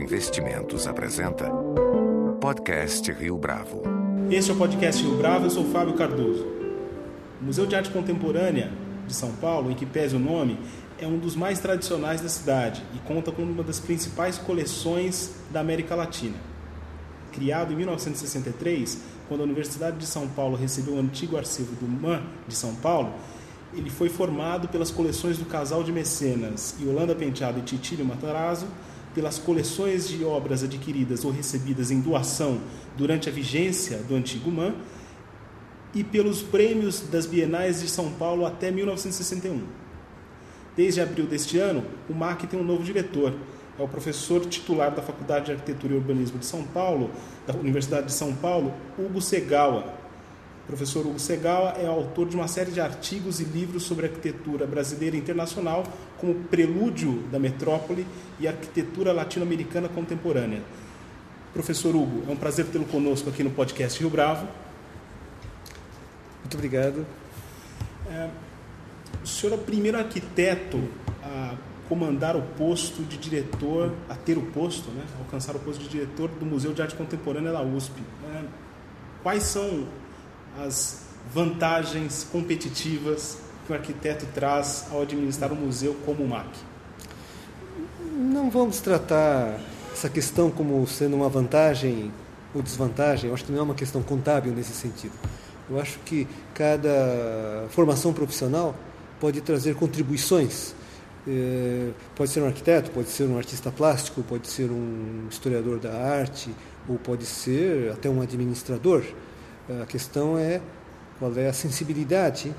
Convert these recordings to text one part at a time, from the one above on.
Investimentos apresenta Podcast Rio Bravo. Este é o Podcast Rio Bravo, eu sou Fábio Cardoso. O Museu de Arte Contemporânea de São Paulo, em que pese o nome, é um dos mais tradicionais da cidade e conta com uma das principais coleções da América Latina. Criado em 1963, quando a Universidade de São Paulo recebeu o antigo arquivo do MAN de São Paulo, ele foi formado pelas coleções do casal de mecenas Yolanda Penteado e Titílio Matarazzo, pelas coleções de obras adquiridas ou recebidas em doação durante a vigência do antigo MAN e pelos prêmios das Bienais de São Paulo até 1961. Desde abril deste ano, o MAC tem um novo diretor. É o professor titular da Faculdade de Arquitetura e Urbanismo de São Paulo, da Universidade de São Paulo, Hugo Segawa. Professor Hugo Segawa é autor de uma série de artigos e livros sobre arquitetura brasileira e internacional, como Prelúdio da Metrópole e Arquitetura Latino-Americana Contemporânea. Professor Hugo, é um prazer tê-lo conosco aqui no podcast Rio Bravo. Muito obrigado. É, o senhor é o primeiro arquiteto a comandar o posto de diretor, a ter o posto, né, alcançar o posto de diretor do Museu de Arte Contemporânea da USP. É, quais são as vantagens competitivas que o arquiteto traz ao administrar um museu como o MAC? Não vamos tratar essa questão como sendo uma vantagem ou desvantagem. Eu acho que não é uma questão contábil nesse sentido. Eu acho que cada formação profissional pode trazer contribuições. É, pode ser um arquiteto, pode ser um artista plástico, pode ser um historiador da arte, ou pode ser até um administrador. A questão é qual é a sensibilidade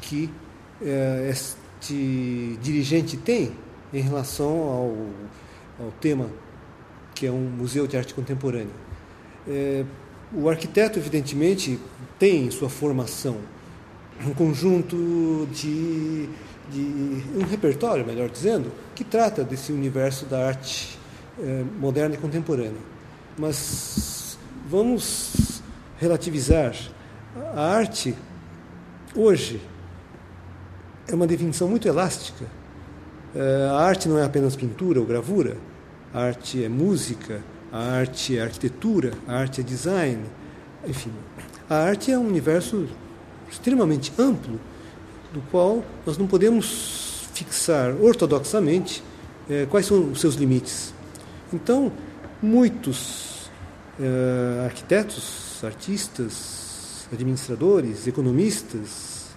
que é, este dirigente tem em relação ao, ao tema que é um museu de arte contemporânea. É, o arquiteto, evidentemente, tem em sua formação um conjunto de, de, um repertório, melhor dizendo, que trata desse universo da arte é, moderna e contemporânea. Mas vamos relativizar. A arte, hoje, é uma definição muito elástica. A arte não é apenas pintura ou gravura, a arte é música, a arte é arquitetura, a arte é design, enfim. A arte é um universo extremamente amplo, do qual nós não podemos fixar ortodoxamente eh, quais são os seus limites. Então, muitos eh, arquitetos, artistas, administradores, economistas,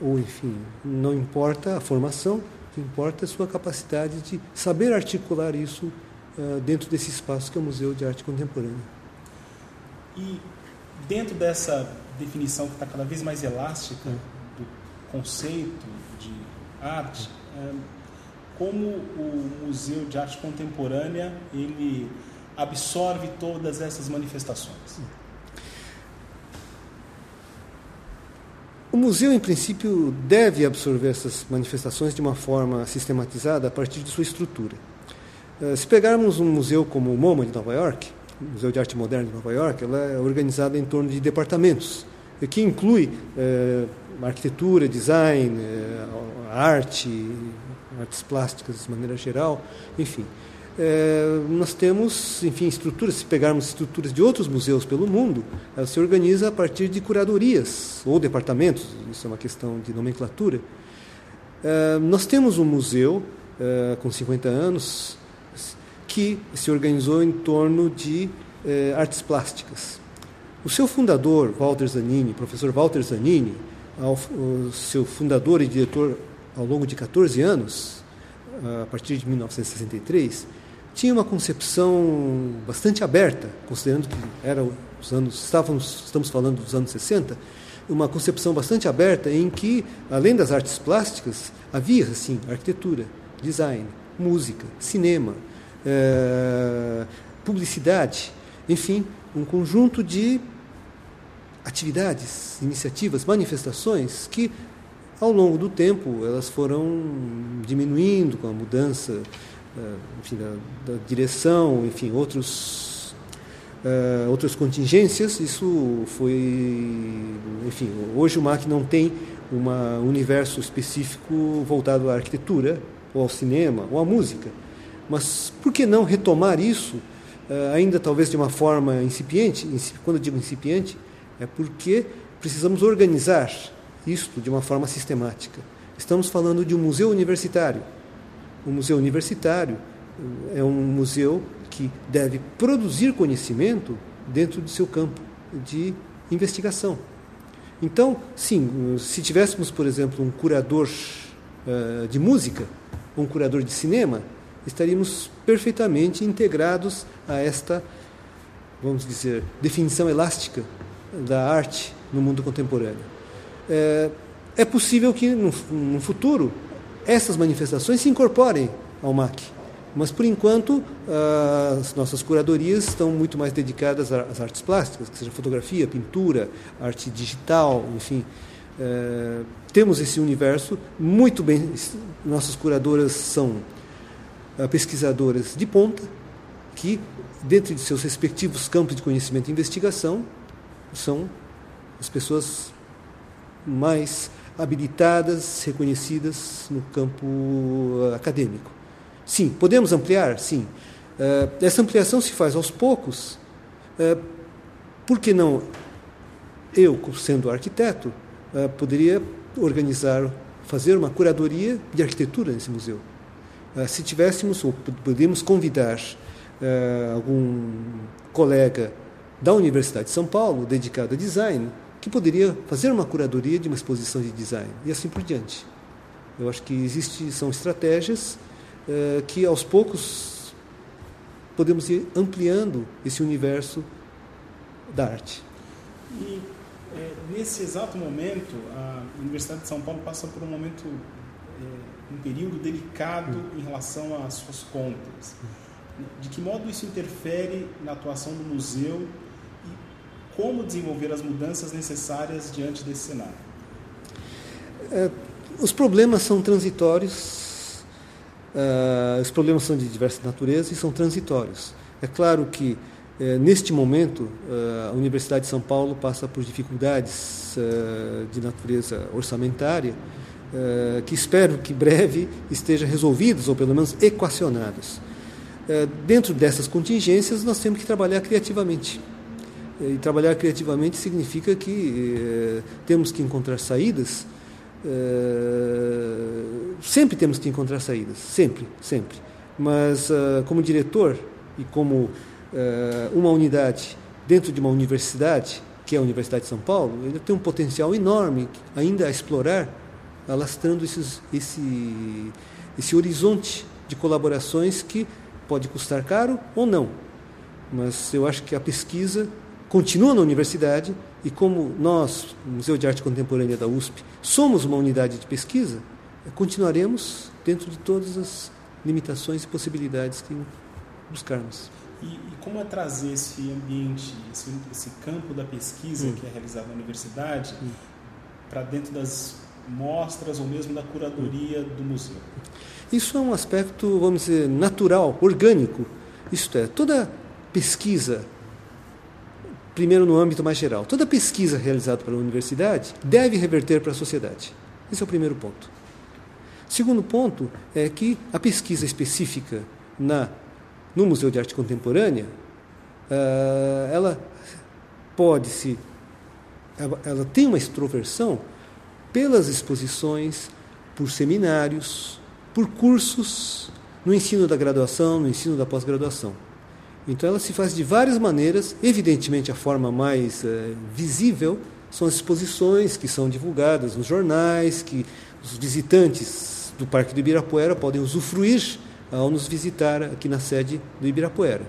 ou enfim, não importa a formação, importa é a sua capacidade de saber articular isso uh, dentro desse espaço que é o Museu de Arte Contemporânea. E dentro dessa definição que está cada vez mais elástica do conceito de arte, é, como o Museu de Arte Contemporânea ele absorve todas essas manifestações? O museu, em princípio, deve absorver essas manifestações de uma forma sistematizada a partir de sua estrutura. Se pegarmos um museu como o MoMA de Nova York, o Museu de Arte Moderna de Nova York, ela é organizada em torno de departamentos, que inclui é, arquitetura, design, é, arte, artes plásticas de maneira geral, enfim. É, nós temos, enfim, estruturas, se pegarmos estruturas de outros museus pelo mundo, ela se organiza a partir de curadorias ou departamentos, isso é uma questão de nomenclatura. É, nós temos um museu é, com 50 anos que se organizou em torno de é, artes plásticas. O seu fundador, Walter Zanini, professor Walter Zanini, ao, seu fundador e diretor ao longo de 14 anos, a partir de 1963, tinha uma concepção bastante aberta, considerando que era os anos, estávamos, estamos falando dos anos 60, uma concepção bastante aberta em que, além das artes plásticas, havia, assim, arquitetura, design, música, cinema, é, publicidade, enfim, um conjunto de atividades, iniciativas, manifestações que, ao longo do tempo, elas foram diminuindo com a mudança eh, enfim, da, da, direção, enfim, outros, uh, outras contingências, isso foi, enfim, hoje o MAC não tem um universo específico voltado à arquitetura, ou ao cinema, ou à música, Mas por que não retomar isso, uh, ainda talvez de uma forma incipiente? Quando eu digo incipiente, é porque precisamos organizar isto de uma forma sistemática. Estamos falando de um museu universitário. O museu universitário é um museu que deve produzir conhecimento dentro do seu campo de investigação. Então, sim, se tivéssemos, por exemplo, um curador uh, de música, um curador de cinema, estaríamos perfeitamente integrados a esta, vamos dizer, definição elástica da arte no mundo contemporâneo. É, é possível que no, no futuro essas manifestações se incorporem ao MAC. Mas, por enquanto, as nossas curadorias estão muito mais dedicadas às artes plásticas, que seja fotografia, pintura, arte digital, enfim. É, temos esse universo muito bem. Nossas curadoras são é, pesquisadoras de ponta, que, dentro de seus respectivos campos de conhecimento e investigação, são as pessoas mais habilitadas, reconhecidas no campo acadêmico. Sim, podemos ampliar? Sim. Uh, essa ampliação se faz aos poucos. Uh, por que não eu, sendo arquiteto, poderia organizar, fazer uma curadoria de arquitetura nesse museu? se tivéssemos, ou podemos convidar algum colega da Universidade de São Paulo, dedicado a design, que poderia fazer uma curadoria de uma exposição de design, e assim por diante. Eu acho que existe, são estratégias é, que aos poucos podemos ir ampliando esse universo da arte. E é, nesse exato momento, a Universidade de São Paulo passa por um momento, é, um período delicado hum. em relação às suas contas. De que modo isso interfere na atuação do museu como desenvolver as mudanças necessárias diante desse cenário? É, os problemas são transitórios Uh, os problemas são de diversa natureza e são transitórios. É claro que, uh, neste momento, uh, a Universidade de São Paulo passa por dificuldades de natureza orçamentária, que espero que breve estejam resolvidas, ou pelo menos equacionadas. dentro dessas contingências, nós temos que trabalhar criativamente. E trabalhar criativamente significa que temos que encontrar saídas Uh, sempre temos que encontrar saídas, sempre, sempre. Mas uh, como diretor e como uma unidade dentro de uma universidade, que é a Universidade de São Paulo, ele tem um potencial enorme ainda a explorar, alastrando esses, esse, esse horizonte de colaborações que pode custar caro ou não. Mas eu acho que a pesquisa continua na universidade e como nós, Museu de Arte Contemporânea da USP, somos uma unidade de pesquisa, continuaremos dentro de todas as limitações e possibilidades que buscarmos. E, e como é trazer esse ambiente, esse, esse campo da pesquisa hum. que é realizado na universidade hum. para dentro das mostras ou mesmo da curadoria do museu? Isso é um aspecto, vamos dizer, natural, orgânico. Isto é, toda pesquisa primeiro no âmbito mais geral. Toda pesquisa realizada pela universidade deve reverter para a sociedade. Esse é o primeiro ponto. Segundo ponto é que a pesquisa específica na no Museu de Arte Contemporânea, uh, ela pode se ela tem uma extroversão pelas exposições, por seminários, por cursos no ensino da graduação, no ensino da pós-graduação. Então ela se faz de várias maneiras. Evidentemente, a forma mais é, visível são as exposições que são divulgadas nos jornais, que os visitantes do Parque do Ibirapuera podem usufruir ao nos visitar aqui na sede do Ibirapuera.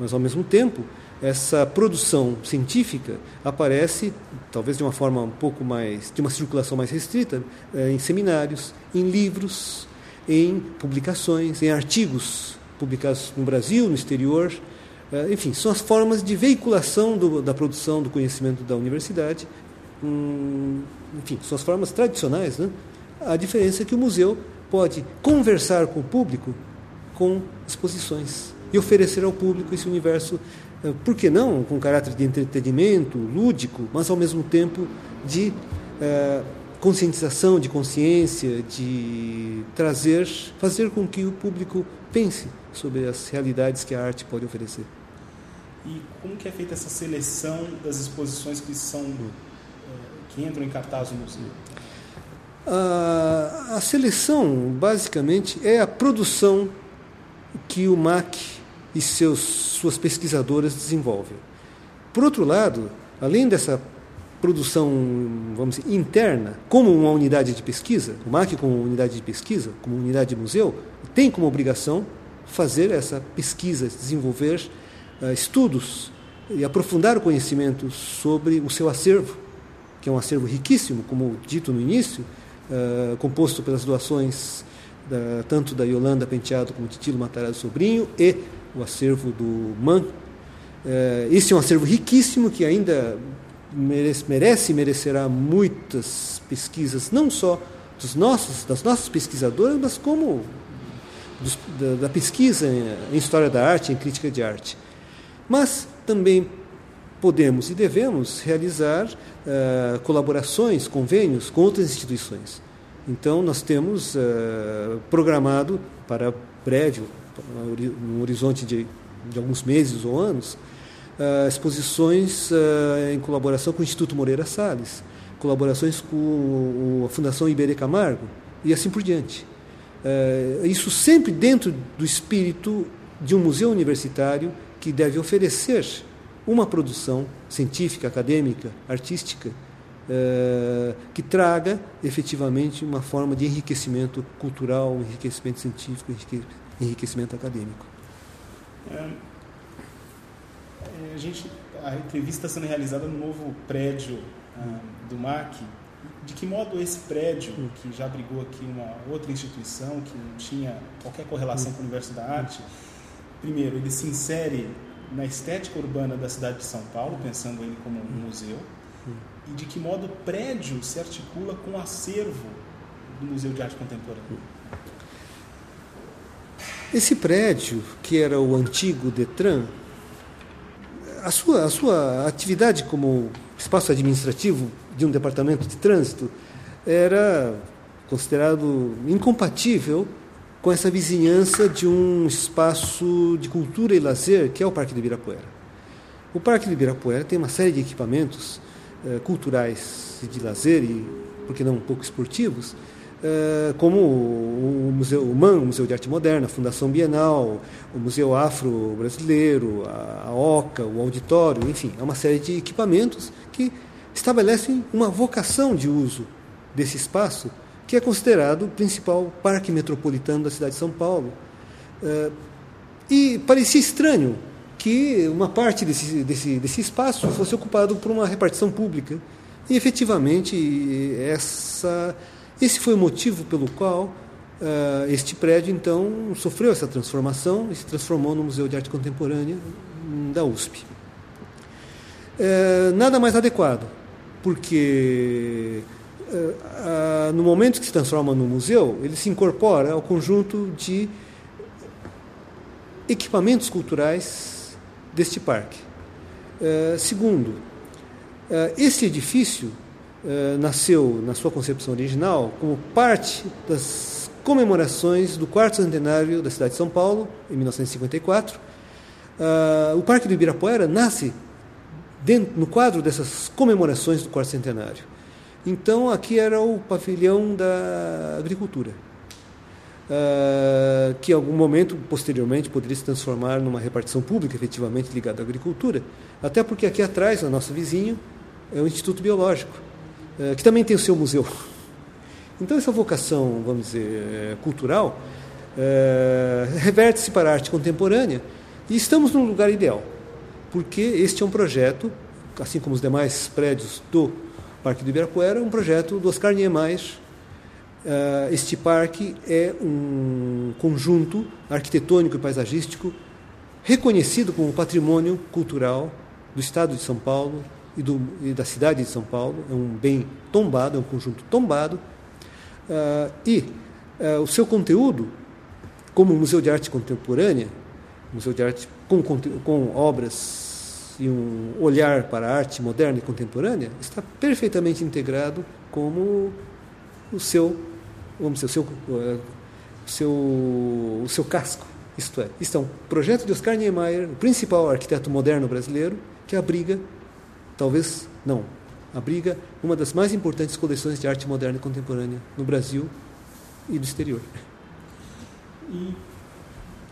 Mas, ao mesmo tempo, essa produção científica aparece, talvez de uma forma um pouco mais, de uma circulação mais restrita, é, em seminários, em livros, em publicações, em artigos publicados no Brasil, no exterior, é, enfim, são as formas de veiculação do, da produção do conhecimento da universidade. Hum, enfim, são as formas tradicionais. Né? A diferença é que o museu pode conversar com o público com exposições e oferecer ao público esse universo, é, por que não, com caráter de entretenimento, lúdico, mas ao mesmo tempo de é, conscientização, de consciência, de trazer, fazer com que o público pense sobre as realidades que a arte pode oferecer. E como que é feita essa seleção das exposições que são eh, que entram em cartaz no museu? A, a seleção, basicamente, é a produção que o MAC e seus, suas pesquisadoras desenvolvem. Por outro lado, além dessa produção, vamos dizer, interna, como uma unidade de pesquisa, o MAC como unidade de pesquisa, como unidade de museu, tem como obrigação fazer essa pesquisa, desenvolver uh, estudos e aprofundar o conhecimento sobre o seu acervo, que é um acervo riquíssimo, como dito no início, uh, composto pelas doações da, tanto da Yolanda Penteado como Titilo Matarazzo Sobrinho e o acervo do MAN. Uh, esse é um acervo riquíssimo que ainda merece, merece merecerá muitas pesquisas, não só dos nossos, das nossas pesquisadoras, mas como dos, da, da, pesquisa em, em história da arte, em crítica de arte. Mas também podemos e devemos realizar uh, colaborações, convênios com outras instituições. Então, nós temos uh, programado para breve, no horizonte de, de alguns meses ou anos, uh, exposições uh, em colaboração com o Instituto Moreira Salles, colaborações com a Fundação Iberê Camargo e assim por diante. Uh, isso sempre dentro do espírito de um museu universitário que deve oferecer uma produção científica, acadêmica, artística, que traga efetivamente uma forma de enriquecimento cultural, enriquecimento científico, enriquecimento acadêmico. A gente a entrevista está sendo realizada no novo prédio ah, do MAC. De que modo esse prédio, hum. que já abrigou aqui uma outra instituição, que não tinha qualquer correlação hum. com o universo da arte, primeiro, ele se insere na estética urbana da cidade de São Paulo, pensando ele como um hum. museu, e de que modo o prédio se articula com o acervo do Museu de Arte Contemporânea. Esse prédio, que era o antigo Detran, a sua, a sua atividade como espaço administrativo de um departamento de trânsito era considerado incompatível com essa vizinhança de um espaço de cultura e lazer que é o Parque do Ibirapuera. O Parque do Ibirapuera tem uma série de equipamentos eh, culturais e de lazer e, por que não, um pouco esportivos, como o Museu MAN, o Museu de Arte Moderna, a Fundação Bienal, o Museu Afro-Brasileiro, a OCA, o Auditório, enfim, é uma série de equipamentos que estabelecem uma vocação de uso desse espaço, que é considerado o principal parque metropolitano da cidade de São Paulo. Eh, e parecia estranho que uma parte desse, desse, desse espaço fosse ocupado por uma repartição pública. E efetivamente essa esse foi o motivo pelo qual uh, este prédio, então, sofreu essa transformação e se transformou no Museu de Arte Contemporânea da USP. Uh, nada mais adequado, porque uh, no momento que se transforma no museu, ele se incorpora ao conjunto de equipamentos culturais deste parque. segundo, esse edifício eh, nasceu, na sua concepção original, como parte das comemorações do quarto centenário da cidade de São Paulo, em 1954. Uh, eh, o Parque do Ibirapuera nasce dentro, no quadro dessas comemorações do quarto centenário. Então, aqui era o pavilhão da agricultura, uh, que em algum momento, posteriormente, poderia se transformar numa repartição pública efetivamente ligada à agricultura, até porque aqui atrás, o nosso vizinho, é o Instituto Biológico que também tem o seu museu. Então, essa vocação, vamos dizer, eh, cultural, é, reverte-se para a arte contemporânea e estamos num lugar ideal, porque este é um projeto, assim como os demais prédios do Parque do Ibirapuera, um projeto do Oscar Niemeyer. Este parque é um conjunto arquitetônico e paisagístico reconhecido como patrimônio cultural do Estado de São Paulo, e, do, e da cidade de São Paulo, é um bem tombado, é um conjunto tombado, uh, e uh, o seu conteúdo, como museu de arte contemporânea, museu de arte com, com obras e um olhar para a arte moderna e contemporânea, está perfeitamente integrado como o seu, vamos dizer, o seu, o seu, o seu casco. Isto é, isto é um projeto de Oscar Niemeyer, o principal arquiteto moderno brasileiro, que abriga, talvez não, abriga uma das mais importantes coleções de arte moderna e contemporânea no Brasil e do exterior. E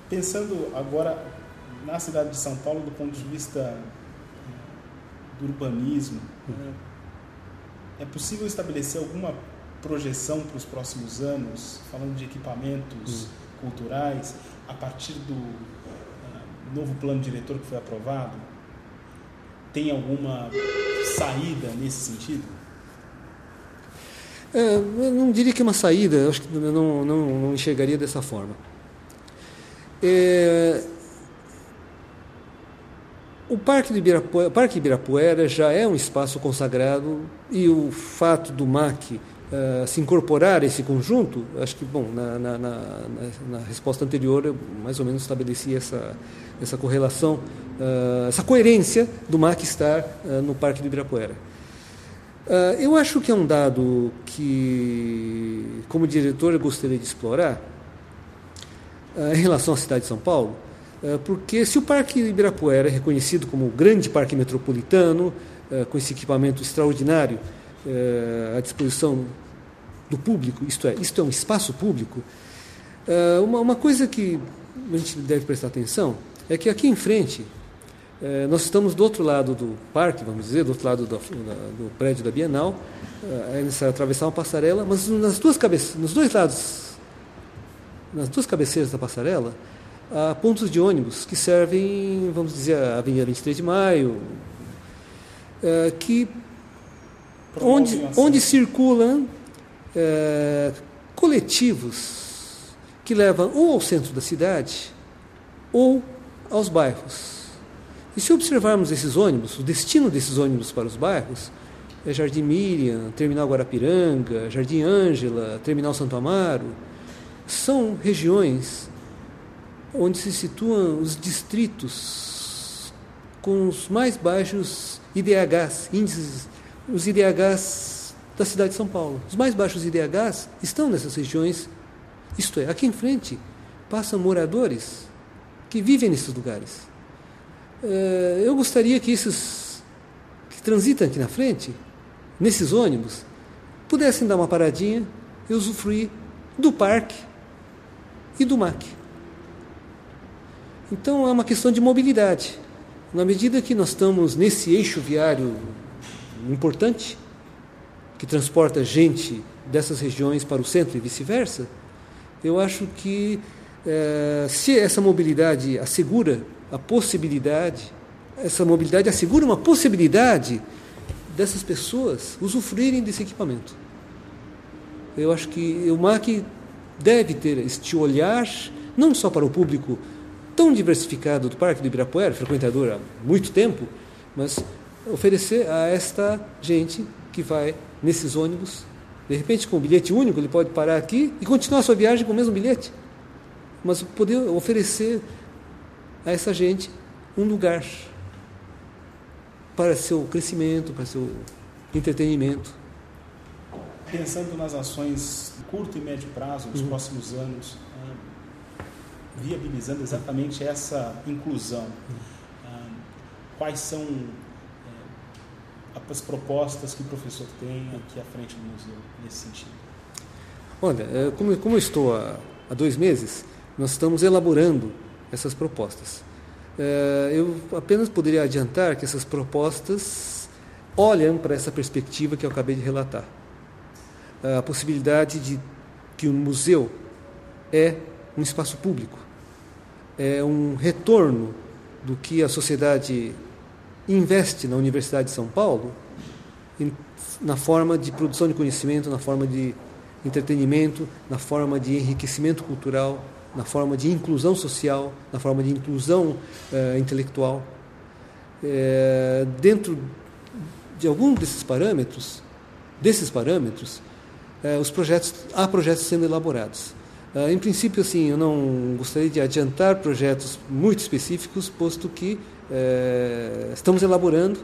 pensando agora na cidade de São Paulo do ponto de vista eh, do urbanismo, né, é possível estabelecer alguma projeção para os próximos anos, falando de equipamentos hum. culturais, a partir do uh, novo plano diretor que foi aprovado? Tem alguma saída nesse sentido? É, eu não diria que é uma saída, acho que não, não, não enxergaria dessa forma. É, o Parque, de Ibirapuera, Parque Ibirapuera já é um espaço consagrado e o fato do MAC uh, se incorporar esse conjunto, acho que, bom, na, na, na, na, resposta anterior eu mais ou menos estabeleci essa, essa correlação, uh, essa coerência do MAC estar uh, no Parque do Ibirapuera. eu acho que é um dado que, como diretor, eu gostaria de explorar em relação à cidade de São Paulo, porque se o Parque Ibirapuera é reconhecido como o grande parque metropolitano, com esse equipamento extraordinário, eh, à disposição do público, isto é, isto é um espaço público, eh, uma, uma coisa que a gente deve prestar atenção é que aqui em frente, eh, nós estamos do outro lado do parque, vamos dizer, do outro lado do, do prédio da Bienal, é necessário atravessar uma passarela, mas nas duas cabeças, nos dois lados, nas duas cabeceiras da passarela, há pontos de ônibus que servem, vamos dizer, a Avenida 23 de Maio, que onde, onde circulam é, coletivos que levam ou ao centro da cidade ou aos bairros. E se observarmos esses ônibus, o destino desses ônibus para os bairros é Jardim Miriam, Terminal Guarapiranga, Jardim Ângela, Terminal Santo Amaro, são regiões onde se situam os distritos com os mais baixos IDHs, índices os IDHs da cidade de São Paulo. Os mais baixos IDHs estão nessas regiões, isto é, aqui em frente passam moradores que vivem nesses lugares. Eh, eu gostaria que esses que transitam aqui na frente, nesses ônibus, pudessem dar uma paradinha e usufruir do parque e do MAC. Então é uma questão de mobilidade. Na medida que nós estamos nesse eixo viário importante que transporta gente dessas regiões para o centro e vice-versa, eu acho que é, se essa mobilidade assegura a possibilidade, essa mobilidade assegura uma possibilidade dessas pessoas usufruírem desse equipamento. Eu acho que o MAC deve ter este olhar, não só para o público tão diversificado do Parque do Ibirapuera, frequentador há muito tempo, mas oferecer a esta gente que vai nesses ônibus. De repente, com um bilhete único, ele pode parar aqui e continuar a sua viagem com o mesmo bilhete. Mas poder oferecer a essa gente um lugar para seu crescimento, para seu entretenimento. Pensando nas ações curto e médio prazo, nos uhum. próximos anos, viabilizando exatamente essa inclusão, uhum. quais são as propostas que o professor tem aqui à frente do museu nesse sentido? Olha, é, como, como eu estou há, há dois meses, nós estamos elaborando essas propostas. É, eu apenas poderia adiantar que essas propostas olham para essa perspectiva que eu acabei de relatar. A possibilidade de que o museu é um espaço público, é um retorno do que a sociedade investe na Universidade de São Paulo na forma de produção de conhecimento, na forma de entretenimento, na forma de enriquecimento cultural, na forma de inclusão social, na forma de inclusão uh, intelectual. É, dentro de algum desses parâmetros, desses parâmetros, é, os projetos há projetos sendo elaborados. em princípio, assim, eu não gostaria de adiantar projetos muito específicos, posto que estamos elaborando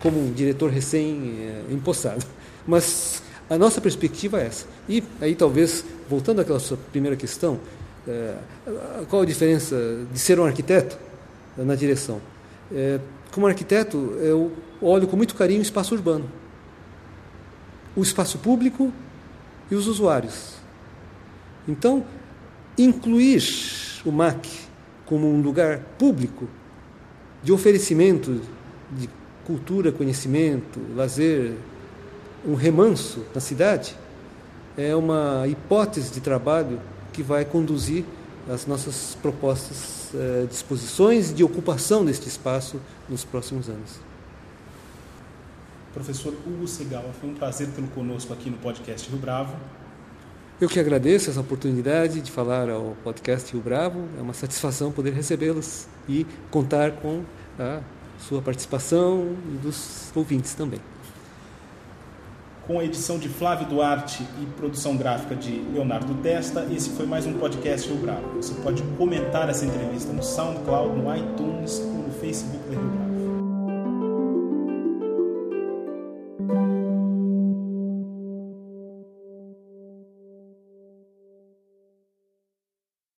como um diretor recém-empossado. Mas A nossa perspectiva é essa. E aí, talvez, voltando àquela sua primeira questão, qual a diferença de ser um arquiteto na direção? Como arquiteto, eu olho com muito carinho o espaço urbano, o espaço público e os usuários. Então, incluir o MAC como um lugar público de oferecimento de cultura, conhecimento, lazer, um remanso na cidade, é uma hipótese de trabalho que vai conduzir as nossas propostas, eh, disposições de ocupação deste espaço nos próximos anos. Professor Hugo Segal, foi um prazer tê-lo conosco aqui no podcast Rio Bravo. Eu que agradeço essa oportunidade de falar ao podcast Rio Bravo. É uma satisfação poder recebê-los e contar com a sua participação e dos ouvintes também. Com a edição de Flávio Duarte e produção gráfica de Leonardo Testa, esse foi mais um podcast Rio Bravo. Você pode comentar essa entrevista no SoundCloud, no iTunes ou no Facebook da Rio Bravo.